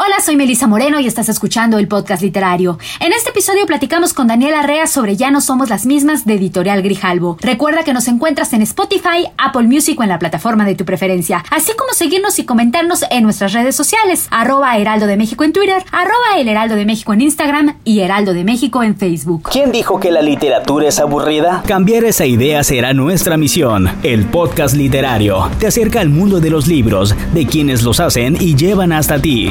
Hola, soy Melisa Moreno y estás escuchando el podcast literario. En este episodio platicamos con Daniela Rea sobre Ya no somos las mismas de Editorial Grijalbo. Recuerda que nos encuentras en Spotify, Apple Music o en la plataforma de tu preferencia, así como seguirnos y comentarnos en nuestras redes sociales, arroba Heraldo de México en Twitter, arroba El Heraldo de México en Instagram y Heraldo de México en Facebook. ¿Quién dijo que la literatura es aburrida? Cambiar esa idea será nuestra misión. El podcast literario te acerca al mundo de los libros, de quienes los hacen y llevan hasta ti.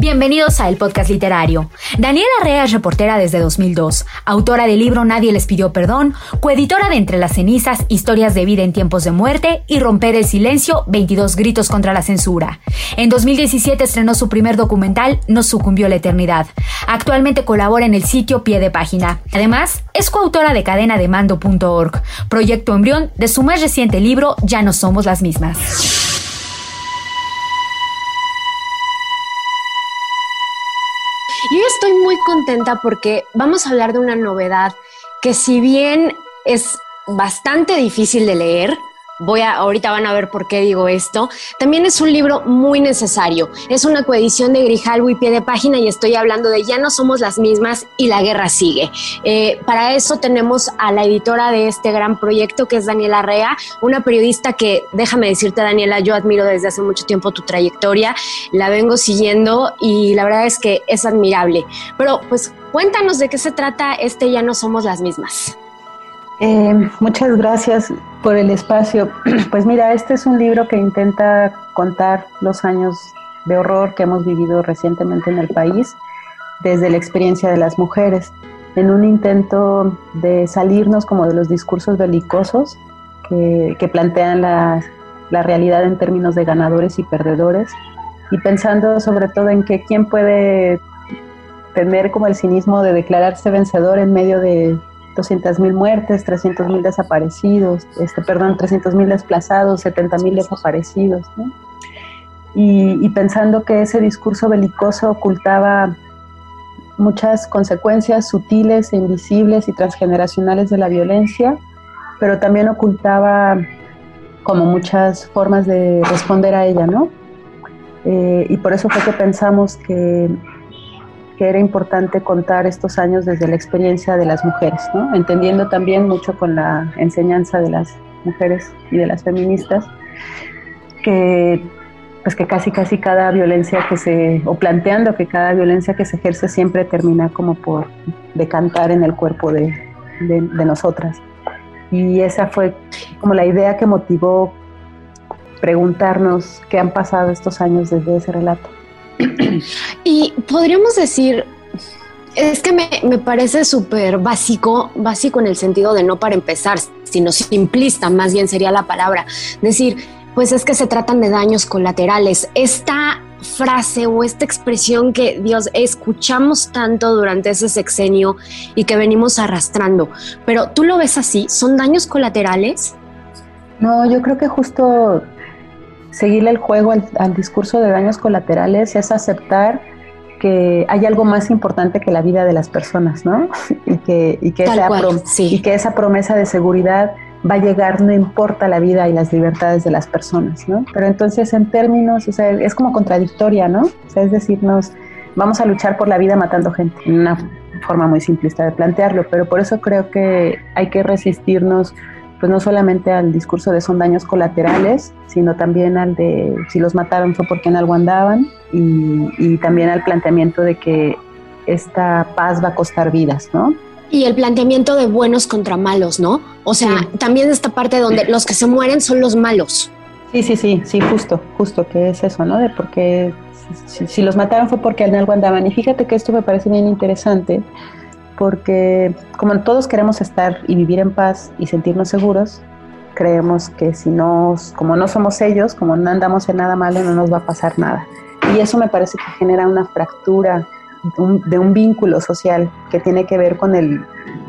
Bienvenidos a El Podcast Literario. Daniela Rea es reportera desde 2002, autora del libro Nadie les pidió perdón, coeditora de Entre las cenizas, Historias de vida en tiempos de muerte y Romper el silencio, 22 gritos contra la censura. En 2017 estrenó su primer documental, No sucumbió la eternidad. Actualmente colabora en el sitio Pie de Página. Además, es coautora de cadenademando.org, proyecto embrión de su más reciente libro Ya no somos las mismas. Muy contenta porque vamos a hablar de una novedad que si bien es bastante difícil de leer, voy a, ahorita van a ver por qué digo esto, también es un libro muy necesario. Es una coedición de Grijalvo y pie de página y estoy hablando de Ya no somos las mismas y la guerra sigue. Eh, para eso tenemos a la editora de este gran proyecto que es Daniela Rea, una periodista que, déjame decirte Daniela, yo admiro desde hace mucho tiempo tu trayectoria, la vengo siguiendo y la verdad es que es admirable. Pero pues cuéntanos de qué se trata este Ya no somos las mismas. Eh, muchas gracias por el espacio. Pues mira, este es un libro que intenta contar los años de horror que hemos vivido recientemente en el país desde la experiencia de las mujeres, en un intento de salirnos como de los discursos belicosos que, plantean la, la, realidad en términos de ganadores y perdedores, y pensando sobre todo en que quién puede tener como el cinismo de declararse vencedor en medio de 200.000 muertes, 300.000 desaparecidos, este, perdón, 300.000 desplazados, 70.000 desaparecidos. Y, pensando que ese discurso belicoso ocultaba muchas consecuencias sutiles e invisibles y transgeneracionales de la violencia, pero también ocultaba como muchas formas de responder a ella, ¿no? Eh, y por eso fue que pensamos que que era importante contar estos años desde la experiencia de las mujeres, entendiendo también mucho con la enseñanza de las mujeres y de las feministas, que pues que casi casi cada violencia que se, o planteando que cada violencia que se ejerce siempre termina como por decantar en el cuerpo de, de, de nosotras. Y esa fue como la idea que motivó preguntarnos qué han pasado estos años desde ese relato. Y podríamos decir, es que me, parece súper básico, básico en el sentido de no para empezar, sino simplista, más bien sería la palabra. Decir, pues es que se tratan de daños colaterales. Esta frase o esta expresión que Dios escuchamos tanto durante ese sexenio y que venimos arrastrando, pero tú lo ves así, ¿son daños colaterales? No, yo creo que justo seguirle el juego al, discurso de daños colaterales es aceptar que hay algo más importante que la vida de las personas, ¿no? Y que, y que, esa, y que esa promesa de seguridad va a llegar no importa la vida y las libertades de las personas, ¿no? Pero entonces en términos, o sea, es como contradictoria, ¿no? O sea, es decirnos, vamos a luchar por la vida matando gente, una forma muy simplista de plantearlo, pero por eso creo que hay que resistirnos pues no solamente al discurso de son daños colaterales, sino también al de si los mataron fue porque en algo andaban y, también al planteamiento de que esta paz va a costar vidas, ¿no? Y el planteamiento de buenos contra malos, ¿no? O sea, también esta parte donde los que se mueren son los malos. Sí, sí, sí, sí, justo, justo que es eso, ¿no? De porque si, si, los mataron fue porque en algo andaban. Y fíjate que esto me parece bien interesante, porque como todos queremos estar y vivir en paz y sentirnos seguros, creemos que si no, como no somos ellos, como no andamos en nada malo, no nos va a pasar nada. Y eso me parece que genera una fractura de un vínculo social que tiene que ver con el,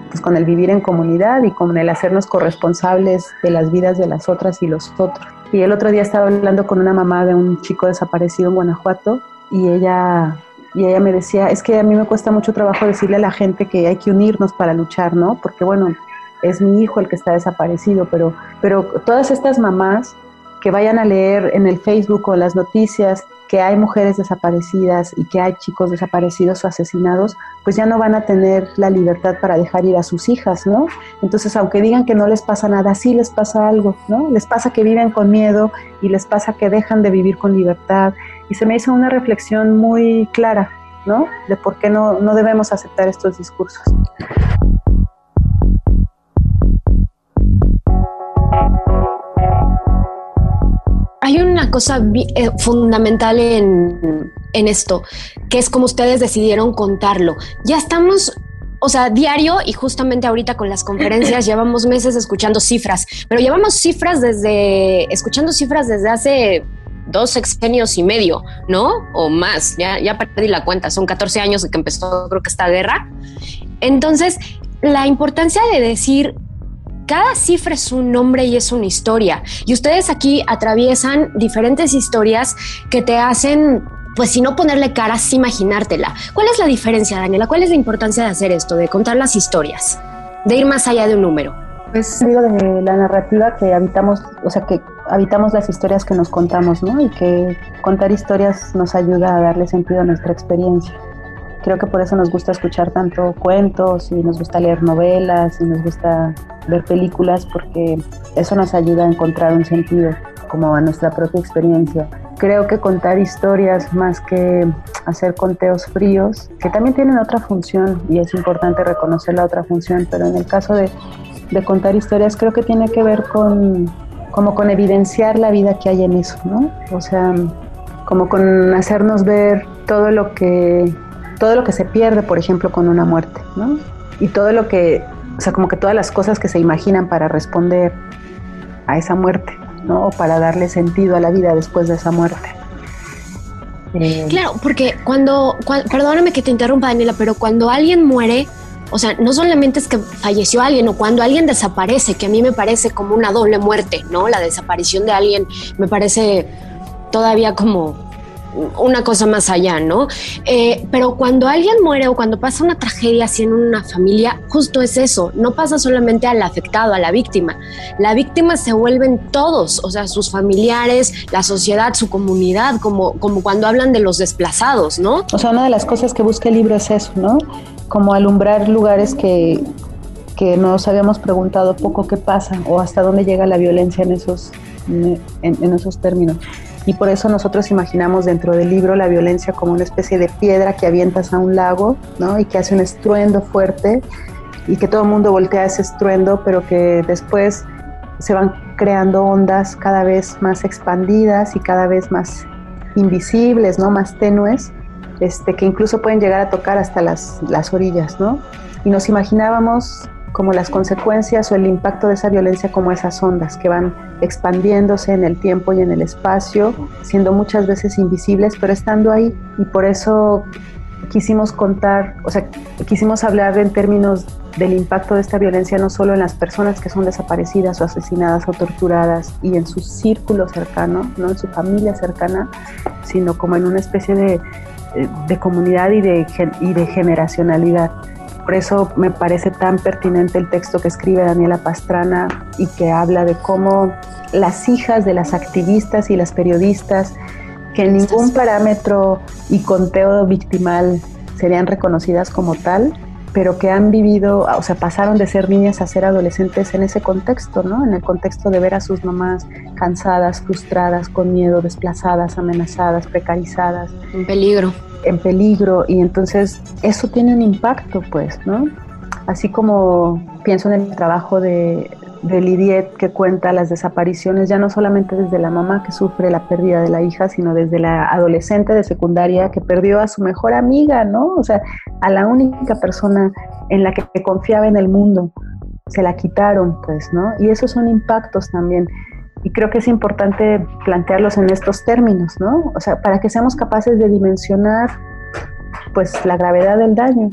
pues con el vivir en comunidad y con el hacernos corresponsables de las vidas de las otras y los otros. Y el otro día estaba hablando con una mamá de un chico desaparecido en Guanajuato y ella, y ella me decía, es que a mí me cuesta mucho trabajo decirle a la gente que hay que unirnos para luchar, ¿no? Porque bueno, es mi hijo el que está desaparecido, pero, pero todas estas mamás que vayan a leer en el Facebook o las noticias que hay mujeres desaparecidas y que hay chicos desaparecidos o asesinados, pues ya no van a tener la libertad para dejar ir a sus hijas, ¿no? Entonces, aunque digan que no les pasa nada, sí les pasa algo, ¿no? Les pasa que viven con miedo y les pasa que dejan de vivir con libertad. Y se me hizo una reflexión muy clara, ¿no? De por qué no, no debemos aceptar estos discursos. hay una cosa eh, fundamental en, en esto, que es como ustedes decidieron contarlo. Ya estamos o sea, diario y justamente ahorita con las conferencias llevamos meses escuchando cifras, pero llevamos cifras desde, escuchando cifras desde hace dos sexenios y medio, ¿no? O más, ya, ya perdí la cuenta, son 14 años de que empezó creo que esta guerra. Entonces, la importancia de decir cada cifra es un nombre y es una historia. Y ustedes aquí atraviesan diferentes historias que te hacen pues si no ponerle caras, imaginártela. ¿Cuál es la diferencia, Daniela? ¿Cuál es la importancia de hacer esto, de contar las historias, de ir más allá de un número? Pues digo de la narrativa que habitamos, o sea, que habitamos las historias que nos contamos, ¿no? Y que contar historias nos ayuda a darle sentido a nuestra experiencia. Creo que por eso nos gusta escuchar tanto cuentos y nos gusta leer novelas y nos gusta ver películas porque eso nos ayuda a encontrar un sentido como a nuestra propia experiencia. Creo que contar historias más que hacer conteos fríos, que también tienen otra función y es importante reconocer la otra función, pero en el caso de, de contar historias creo que tiene que ver con como con evidenciar la vida que hay en eso, ¿no? O sea, como con hacernos ver todo lo que todo lo que se pierde, por ejemplo, con una muerte, ¿no? Y todo lo que, o sea, como que todas las cosas que se imaginan para responder a esa muerte, ¿no? O para darle sentido a la vida después de esa muerte. Eh, claro, porque cuando, perdóname que te interrumpa, Daniela, pero cuando alguien muere, o sea, no solamente es que falleció alguien o cuando alguien desaparece, que a mí me parece como una doble muerte, ¿no? La desaparición de alguien me parece todavía como una cosa más allá, ¿no? Eh, pero cuando alguien muere o cuando pasa una tragedia así en una familia, justo es eso, no pasa solamente al afectado, a la víctima. La víctima se vuelven todos, o sea, sus familiares, la sociedad, su comunidad, como, como cuando hablan de los desplazados, ¿no? O sea, una de las cosas que busca el libro es eso, ¿no? Como alumbrar lugares que, que nos habíamos preguntado poco qué pasa o hasta dónde llega la violencia en esos, en esos términos y por eso nosotros imaginamos dentro del libro la violencia como una especie de piedra que avientas a un lago, ¿no? Y que hace un estruendo fuerte y que todo el mundo voltea ese estruendo, pero que después se van creando ondas cada vez más expandidas y cada vez más invisibles, ¿no? Más tenues, este, que incluso pueden llegar a tocar hasta las, las orillas, ¿no? Y nos imaginábamos como las consecuencias o el impacto de esa violencia como esas ondas que van expandiéndose en el tiempo y en el espacio, siendo muchas veces invisibles, pero estando ahí. Y por eso quisimos contar, o sea, quisimos hablar en términos del impacto de esta violencia no solo en las personas que son desaparecidas o asesinadas o torturadas y en su círculo cercano, no en su familia cercana, sino como en una especie de, de comunidad y de, y de generacionalidad. Por eso me parece tan pertinente el texto que escribe Daniela Pastrana y que habla de cómo las hijas de las activistas y las periodistas, que en ningún parámetro y conteo victimal serían reconocidas como tal, pero que han vivido, o sea, pasaron de ser niñas a ser adolescentes en ese contexto, ¿no? En el contexto de ver a sus mamás cansadas, frustradas, con miedo, desplazadas, amenazadas, precarizadas. En peligro en peligro y entonces eso tiene un impacto, pues, ¿no? Así como pienso en el trabajo de, de Lidiet que cuenta las desapariciones, ya no solamente desde la mamá que sufre la pérdida de la hija, sino desde la adolescente de secundaria que perdió a su mejor amiga, ¿no? O sea, a la única persona en la que confiaba en el mundo. Se la quitaron, pues, ¿no? Y esos son impactos también. Y creo que es importante plantearlos en estos términos, ¿no? O sea, para que seamos capaces de dimensionar, pues, la gravedad del daño.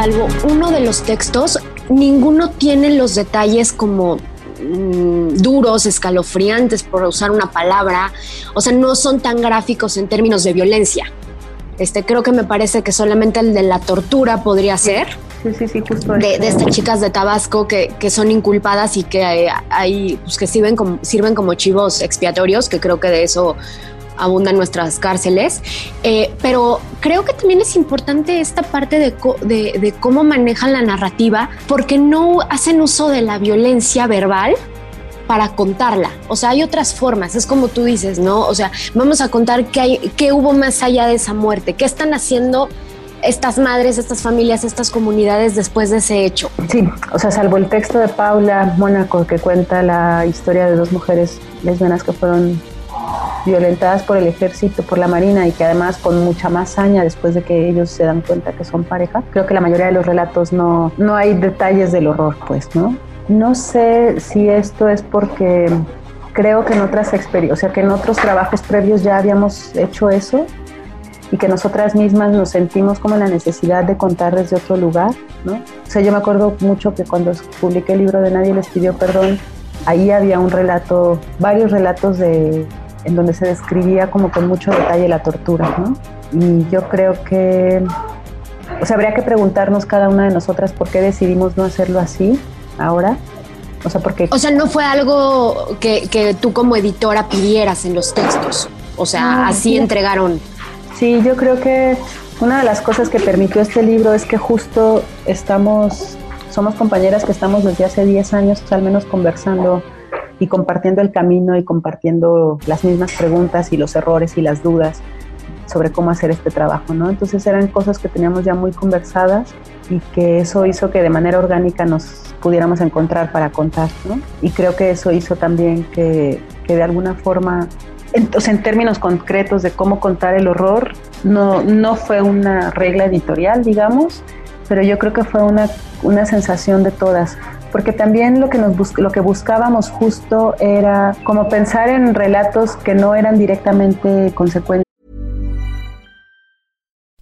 Salvo uno de los textos, ninguno tiene los detalles como mm, duros, escalofriantes, por usar una palabra. O sea, no son tan gráficos en términos de violencia. Este, creo que me parece que solamente el de la tortura podría ser. Sí, sí, sí, justo. De, de estas chicas de Tabasco que, que son inculpadas y que eh, hay, pues que sirven como, sirven como chivos expiatorios, que creo que de eso abundan nuestras cárceles. Eh, pero creo que también es importante esta parte de, de, cómo manejan la narrativa, porque no hacen uso de la violencia verbal para contarla. O sea, hay otras formas, es como tú dices, ¿no? O sea, vamos a contar qué, hay, qué hubo más allá de esa muerte, qué están haciendo estas madres, estas familias, estas comunidades después de ese hecho. Sí, o sea, salvo el texto de Paula Mónaco que cuenta la historia de dos mujeres lesbianas que fueron violentadas por el ejército, por la marina y que además con mucha más saña después de que ellos se dan cuenta que son pareja. Creo que la mayoría de los relatos no, no hay detalles del horror, pues, ¿no? No sé si esto es porque creo que en otras experiencias, o sea, que en otros trabajos previos ya habíamos hecho eso y que nosotras mismas nos sentimos como la necesidad de contar desde otro lugar, ¿no? O sea, yo me acuerdo mucho que cuando publiqué el libro de Nadie les pidió perdón, ahí había un relato, varios relatos de en donde se describía como con mucho detalle la tortura, ¿no? Y yo creo que, o sea, habría que preguntarnos cada una de nosotras por qué decidimos no hacerlo así ahora. O sea, porque... O sea, no fue algo que, que tú como editora pidieras en los textos. O sea, así entregaron. Sí, yo creo que una de las cosas que permitió este libro es que justo estamos, somos compañeras que estamos desde hace 10 años al menos conversando y compartiendo el camino y compartiendo las mismas preguntas y los errores y las dudas sobre cómo hacer este trabajo, ¿no? Entonces eran cosas que teníamos ya muy conversadas y que eso hizo que de manera orgánica nos pudiéramos encontrar para contar, ¿no? Y creo que eso hizo también que, que de alguna forma, entonces en términos concretos de cómo contar el horror, no, no fue una regla editorial, digamos, pero yo creo que fue una, una sensación de todas porque también lo que, nos lo que buscábamos justo era como pensar en relatos que no eran directamente consecuentes.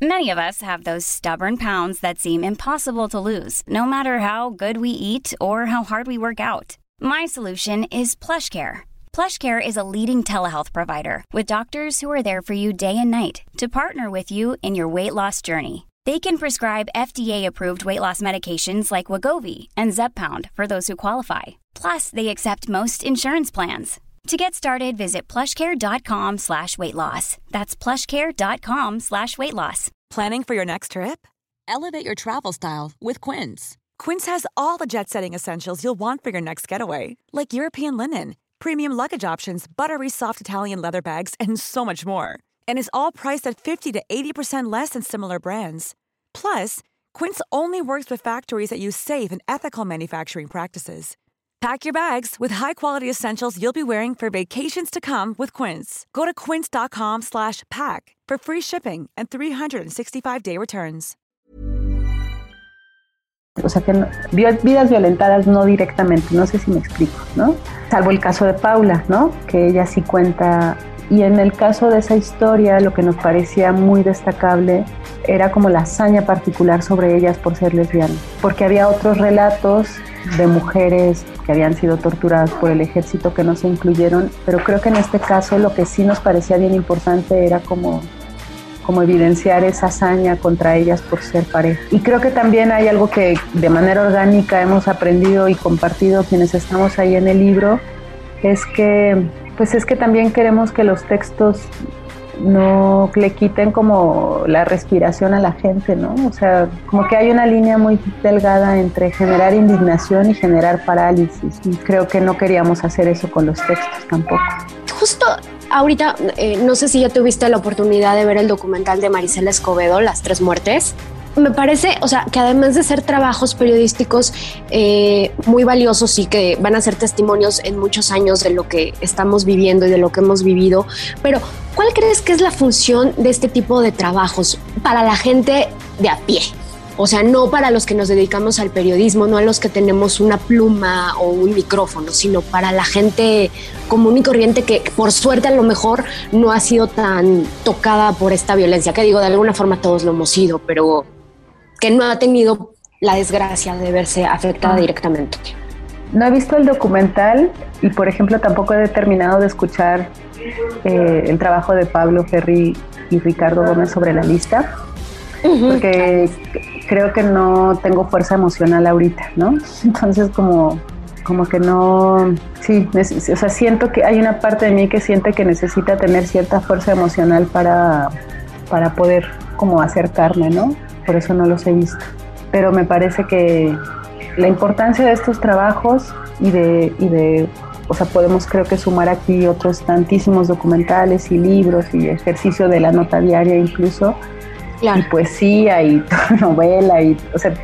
Many of us have those stubborn pounds that seem impossible to lose, no matter how good we eat or how hard we work out. My solution is PlushCare. PlushCare is a leading telehealth provider with doctors who are there for you day and night to partner with you in your weight loss journey. They can prescribe FDA-approved weight loss medications like Wagovi and Zepbound for those who qualify. Plus, they accept most insurance plans. To get started, visit plushcare.com slash weight loss. That's plushcare.com slash weight loss. Planning for your next trip? Elevate your travel style with Quince. Quince has all the jet-setting essentials you'll want for your next getaway, like European linen, premium luggage options, buttery soft Italian leather bags, and so much more. And is all priced at 50 to 80% less than similar brands. Plus, Quince only works with factories that use safe and ethical manufacturing practices. Pack your bags with high-quality essentials you'll be wearing for vacations to come with Quince. Go to quince.com/pack for free shipping and 365-day returns. O sea que no, vidas violentadas no directamente, no sé si me explico, ¿no? Salvo el caso de Paula, ¿no? Que ella sí cuenta y en el caso de esa historia lo que nos parecía muy destacable era como la hazaña particular sobre ellas por ser lesbianas, porque había otros relatos de mujeres que habían sido torturadas por el ejército que no se incluyeron, pero creo que en este caso lo que sí nos parecía bien importante era como como evidenciar esa hazaña contra ellas por ser pareja. Y creo que también hay algo que de manera orgánica hemos aprendido y compartido quienes estamos ahí en el libro, es que pues es que también queremos que los textos no le quiten como la respiración a la gente, ¿no? O sea, como que hay una línea muy delgada entre generar indignación y generar parálisis. Y creo que no queríamos hacer eso con los textos tampoco. justo ahorita, eh, no sé si ya tuviste la oportunidad de ver el documental de Marisela Escobedo, Las Tres Muertes me parece, o sea, que además de ser trabajos periodísticos eh, muy valiosos y que van a ser testimonios en muchos años de lo que estamos viviendo y de lo que hemos vivido, pero ¿cuál crees que es la función de este tipo de trabajos para la gente de a pie? O sea, no para los que nos dedicamos al periodismo, no a los que tenemos una pluma o un micrófono, sino para la gente común y corriente que por suerte a lo mejor no ha sido tan tocada por esta violencia, que digo, de alguna forma todos lo hemos sido, pero que no ha tenido la desgracia de verse afectada ah. directamente. No he visto el documental y, por ejemplo, tampoco he terminado de escuchar eh, el trabajo de Pablo Ferri y Ricardo Gómez sobre la lista, porque creo que no tengo fuerza emocional ahorita, ¿no? Entonces, como, como que no, sí, o sea, siento que hay una parte de mí que siente que necesita tener cierta fuerza emocional para, para poder como acercarme, ¿no? Por eso no los he visto. Pero me parece que la importancia de estos trabajos y de, y de o sea, podemos creo que sumar aquí otros tantísimos documentales y libros y ejercicio de la nota diaria incluso, y poesía y novela, y, o sea,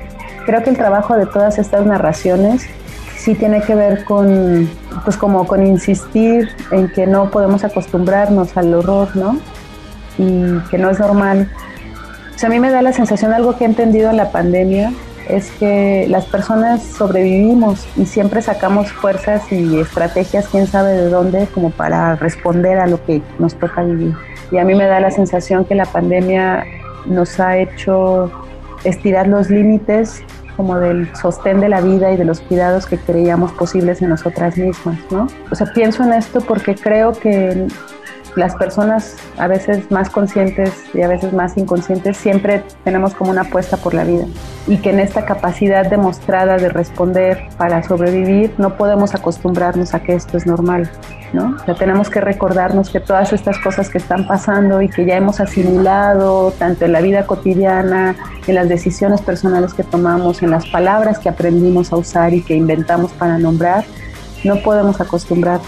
creo que el trabajo de todas estas narraciones sí tiene que ver con, pues como con insistir en que no podemos acostumbrarnos al horror, ¿no? Y que no es normal a mí me da la sensación, algo que he entendido en la pandemia, es que las personas sobrevivimos y siempre sacamos fuerzas y estrategias, quién sabe de dónde, como para responder a lo que nos toca vivir. Y a mí me da la sensación que la pandemia nos ha hecho estirar los límites como del sostén de la vida y de los cuidados que creíamos posibles en nosotras mismas, ¿no? O sea, pienso en esto porque creo que las personas a veces más conscientes y a veces más inconscientes siempre tenemos como una apuesta por la vida y que en esta capacidad demostrada de responder para sobrevivir no podemos acostumbrarnos a que esto es normal, ¿no? Ya tenemos que recordarnos que todas estas cosas que están pasando y que ya hemos asimilado tanto en la vida cotidiana, en las decisiones personales que tomamos, en las palabras que aprendimos a usar y que inventamos para nombrar, no podemos acostumbrar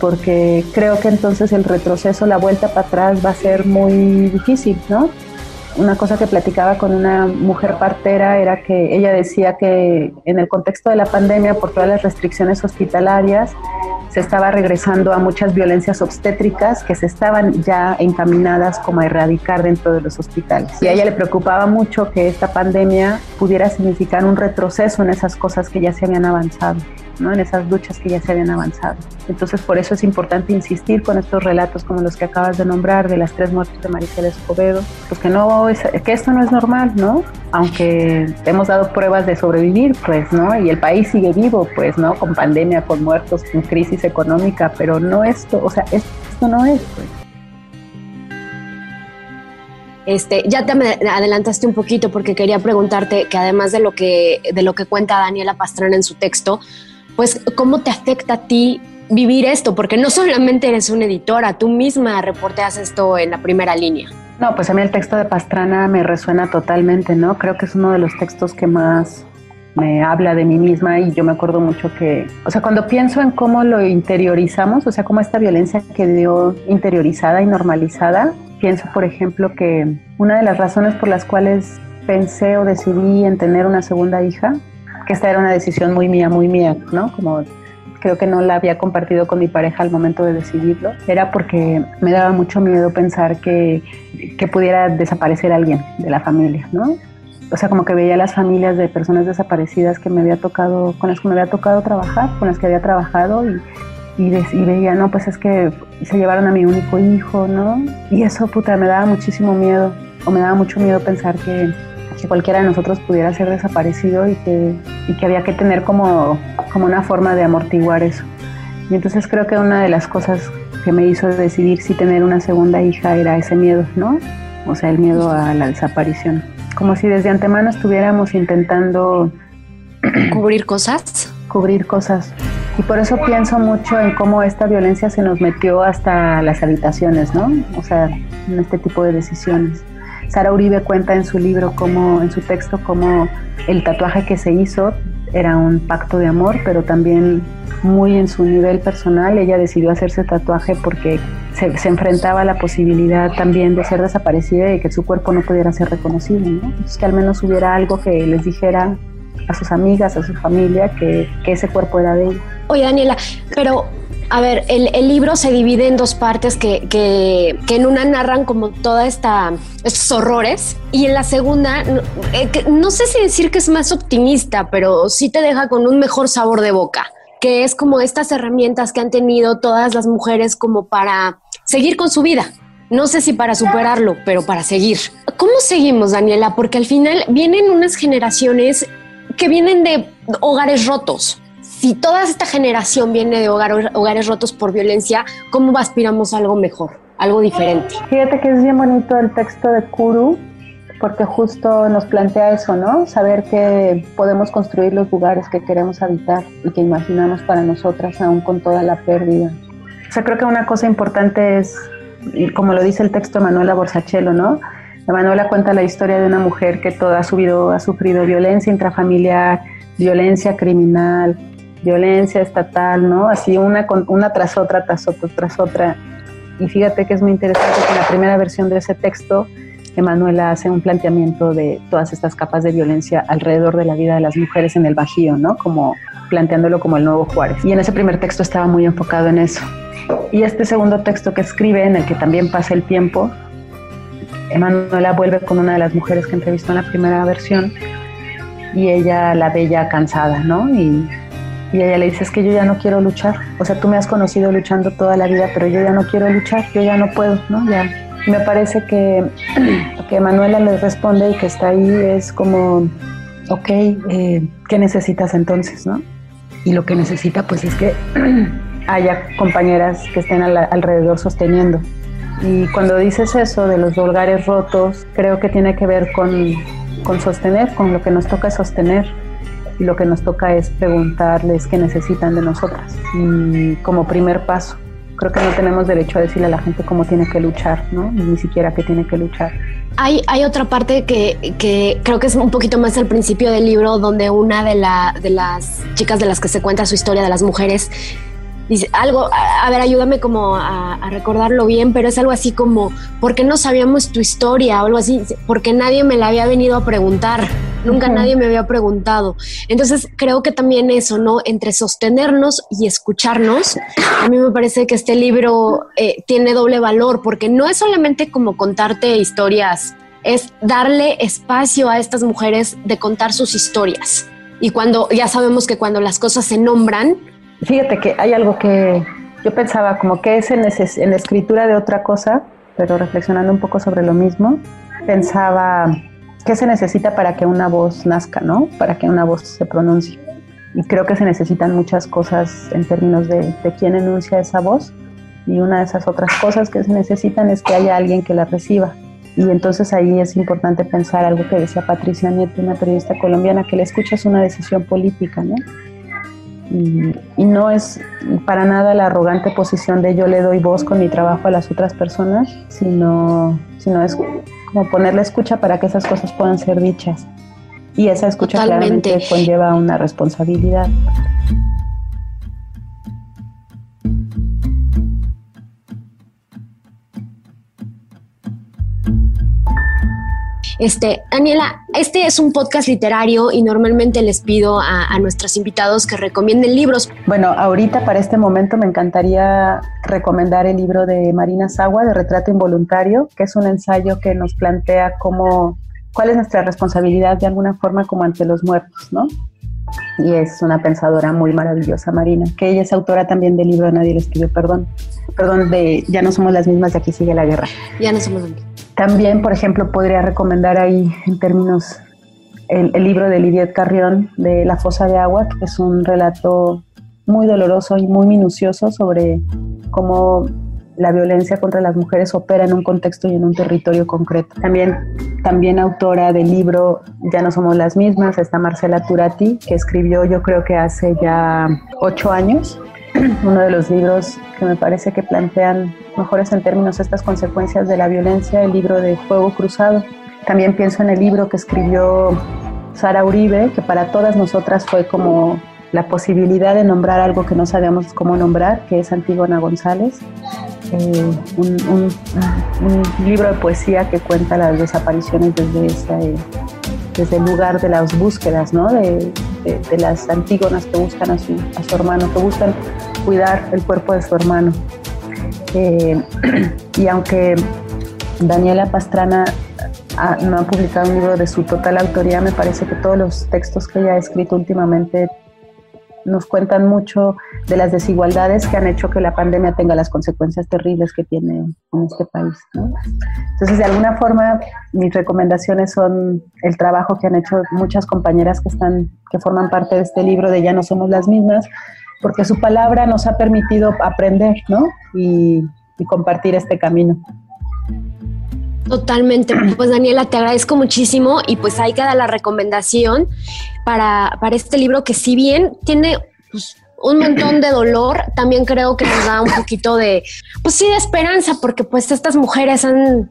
porque creo que entonces el retroceso, la vuelta para atrás va a ser muy difícil, ¿no? Una cosa que platicaba con una mujer partera era que ella decía que en el contexto de la pandemia, por todas las restricciones hospitalarias, se estaba regresando a muchas violencias obstétricas que se estaban ya encaminadas como a erradicar dentro de los hospitales. Y a ella le preocupaba mucho que esta pandemia pudiera significar un retroceso en esas cosas que ya se habían avanzado en esas luchas que ya se habían avanzado. Entonces, por eso es importante insistir con estos relatos como los que acabas de nombrar, de las tres muertes de Maricela Escobedo, pues que, no que esto no es normal, ¿no? Aunque hemos dado pruebas de sobrevivir, pues, ¿no? Y el país sigue vivo, pues, ¿no? Con pandemia, con muertos, con crisis económica, pero no esto, o sea, esto no es, pues. Este, ya te adelantaste un poquito porque quería preguntarte que además de lo que, de lo que cuenta Daniela Pastrana en su texto, pues cómo te afecta a ti vivir esto, porque no solamente eres una editora, tú misma reporteas esto en la primera línea. No, pues a mí el texto de Pastrana me resuena totalmente, ¿no? Creo que es uno de los textos que más me habla de mí misma y yo me acuerdo mucho que, o sea, cuando pienso en cómo lo interiorizamos, o sea, cómo esta violencia quedó interiorizada y normalizada, pienso, por ejemplo, que una de las razones por las cuales pensé o decidí en tener una segunda hija que esta era una decisión muy mía, muy mía, ¿no? Como creo que no la había compartido con mi pareja al momento de decidirlo, era porque me daba mucho miedo pensar que, que pudiera desaparecer alguien de la familia, ¿no? O sea, como que veía las familias de personas desaparecidas que me había tocado, con las que me había tocado trabajar, con las que había trabajado y, y, y, veía, no, pues es que se llevaron a mi único hijo, ¿no? Y eso, puta, me daba muchísimo miedo, o me daba mucho miedo pensar que, que cualquiera de nosotros pudiera ser desaparecido y que, y que había que tener como, como una forma de amortiguar eso. Y entonces creo que una de las cosas que me hizo decidir si tener una segunda hija era ese miedo, ¿no? O sea, el miedo a la desaparición. Como si desde antemano estuviéramos intentando... ¿Cubrir cosas? Cubrir cosas. Y por eso pienso mucho en cómo esta violencia se nos metió hasta las habitaciones, ¿no? O sea, en este tipo de decisiones. Sara Uribe cuenta en su libro, como, en su texto, cómo el tatuaje que se hizo era un pacto de amor, pero también muy en su nivel personal. Ella decidió hacerse tatuaje porque se, enfrentaba a la posibilidad también de ser desaparecida y que su cuerpo no pudiera ser reconocido, ¿no? que al menos hubiera algo que les dijera a sus amigas, a su familia, que, que ese cuerpo era de ella. Oye, Daniela, pero a ver, el, libro se divide en dos partes que, que, en una narran como toda esta estos horrores y en la segunda eh, que, no sé si decir que es más optimista, pero sí te deja con un mejor sabor de boca, que es como estas herramientas que han tenido todas las mujeres como para seguir con su vida. No sé si para superarlo, pero para seguir. ¿Cómo seguimos, Daniela? Porque al final vienen unas generaciones que vienen de hogares rotos si toda esta generación viene de hogar, hogares rotos por violencia, ¿cómo aspiramos a algo mejor, algo diferente? Fíjate que es bien bonito el texto de Kuru, porque justo nos plantea eso, ¿no? Saber que podemos construir los lugares que queremos habitar y que imaginamos para nosotras, aún con toda la pérdida. O sea, creo que una cosa importante es, como lo dice el texto de Manuela Borsachelo, ¿no? Manuela cuenta la historia de una mujer que toda ha sufrido violencia intrafamiliar, violencia criminal, violencia estatal, ¿no? Así una, una tras otra, tras otra, tras otra. Y fíjate que es muy interesante que en la primera versión de ese texto, Emanuela hace un planteamiento de todas estas capas de violencia alrededor de la vida de las mujeres en el Bajío, ¿no? Como planteándolo como el nuevo Juárez. Y en ese primer texto estaba muy enfocado en eso. Y este segundo texto que escribe, en el que también pasa el tiempo, Emanuela vuelve con una de las mujeres que entrevistó en la primera versión y ella la ya cansada, ¿no? Y y ella le dice, es que yo ya no quiero luchar. O sea, tú me has conocido luchando toda la vida, pero yo ya no quiero luchar, yo ya no puedo, ¿no? Ya. me parece que, que Manuela le responde y que está ahí es como, ok, eh, ¿qué necesitas entonces, no? Y lo que necesita pues es que haya compañeras que estén alrededor sosteniendo. Y cuando dices eso de los hogares rotos, creo que tiene que ver con, con sostener, con lo que nos toca sostener y lo que nos toca es preguntarles qué necesitan de nosotras. Y como primer paso, creo que no tenemos derecho a decirle a la gente cómo tiene que luchar, ¿no? Ni siquiera qué tiene que luchar. Hay, hay otra parte que, que, creo que es un poquito más al principio del libro, donde una de, la, de las chicas de las que se cuenta su historia, de las mujeres, dice algo, a, ver, ayúdame como a, recordarlo bien, pero es algo así como, ¿por qué no sabíamos tu historia? O algo así, porque nadie me la había venido a preguntar, nunca nadie me había preguntado. Entonces creo que también eso, ¿no? Entre sostenernos y escucharnos, a mí me parece que este libro eh, tiene doble valor, porque no es solamente como contarte historias, es darle espacio a estas mujeres de contar sus historias. Y cuando ya sabemos que cuando las cosas se nombran, Fíjate que hay algo que yo pensaba como que es en, en la escritura de otra cosa, pero reflexionando un poco sobre lo mismo, pensaba qué se necesita para que una voz nazca, ¿no? Para que una voz se pronuncie. Y creo que se necesitan muchas cosas en términos de, de quién enuncia esa voz. Y una de esas otras cosas que se necesitan es que haya alguien que la reciba. Y entonces ahí es importante pensar algo que decía Patricia Nieto, una periodista colombiana, que la escucha es una decisión política, ¿no? Y, no es para nada la arrogante posición de yo le doy voz con mi trabajo a las otras personas, sino, sino es como ponerle escucha para que esas cosas puedan ser dichas. Y esa escucha claramente conlleva una responsabilidad. Este, Daniela, este es un podcast literario y normalmente les pido a, nuestros invitados que recomienden libros. Bueno, ahorita para este momento me encantaría recomendar el libro de Marina Sagua, de Retrato Involuntario, que es un ensayo que nos plantea cómo, cuál es nuestra responsabilidad de alguna forma como ante los muertos, ¿no? y es una pensadora muy maravillosa, Marina, que ella es autora también del libro Nadie les pidió perdón. Perdón, de Ya no somos las mismas, de aquí sigue la guerra. Ya no somos las mismas. También, por ejemplo, podría recomendar ahí en términos el, libro de Lidia Carrión de La fosa de agua, que es un relato muy doloroso y muy minucioso sobre cómo la violencia contra las mujeres opera en un contexto y en un territorio concreto. También, también autora del libro Ya no somos las mismas, está Marcela Turati, que escribió yo creo que hace ya ocho años, uno de los libros que me parece que plantean mejores en términos estas consecuencias de la violencia, el libro de Fuego Cruzado. También pienso en el libro que escribió Sara Uribe, que para todas nosotras fue como la posibilidad de nombrar algo que no sabíamos cómo nombrar, que es Antígona González, eh, un, libro de poesía que cuenta las desapariciones desde, ese, desde el lugar de las búsquedas, ¿no? de, las antígonas que buscan a su, a su, hermano, que buscan cuidar el cuerpo de su hermano. Eh, y aunque Daniela Pastrana no ha publicado un libro de su total autoría, me parece que todos los textos que ella ha escrito últimamente nos cuentan mucho de las desigualdades que han hecho que la pandemia tenga las consecuencias terribles que tiene en este país. Entonces, de alguna forma, mis recomendaciones son el trabajo que han hecho muchas compañeras que están, que forman parte de este libro de Ya no somos las mismas, porque su palabra nos ha permitido aprender, Y, y compartir este camino. Totalmente. Pues Daniela, te agradezco muchísimo y pues ahí queda la recomendación para, para este libro que si bien tiene pues, un montón de dolor, también creo que nos da un poquito de, pues sí, de esperanza, porque pues estas mujeres han,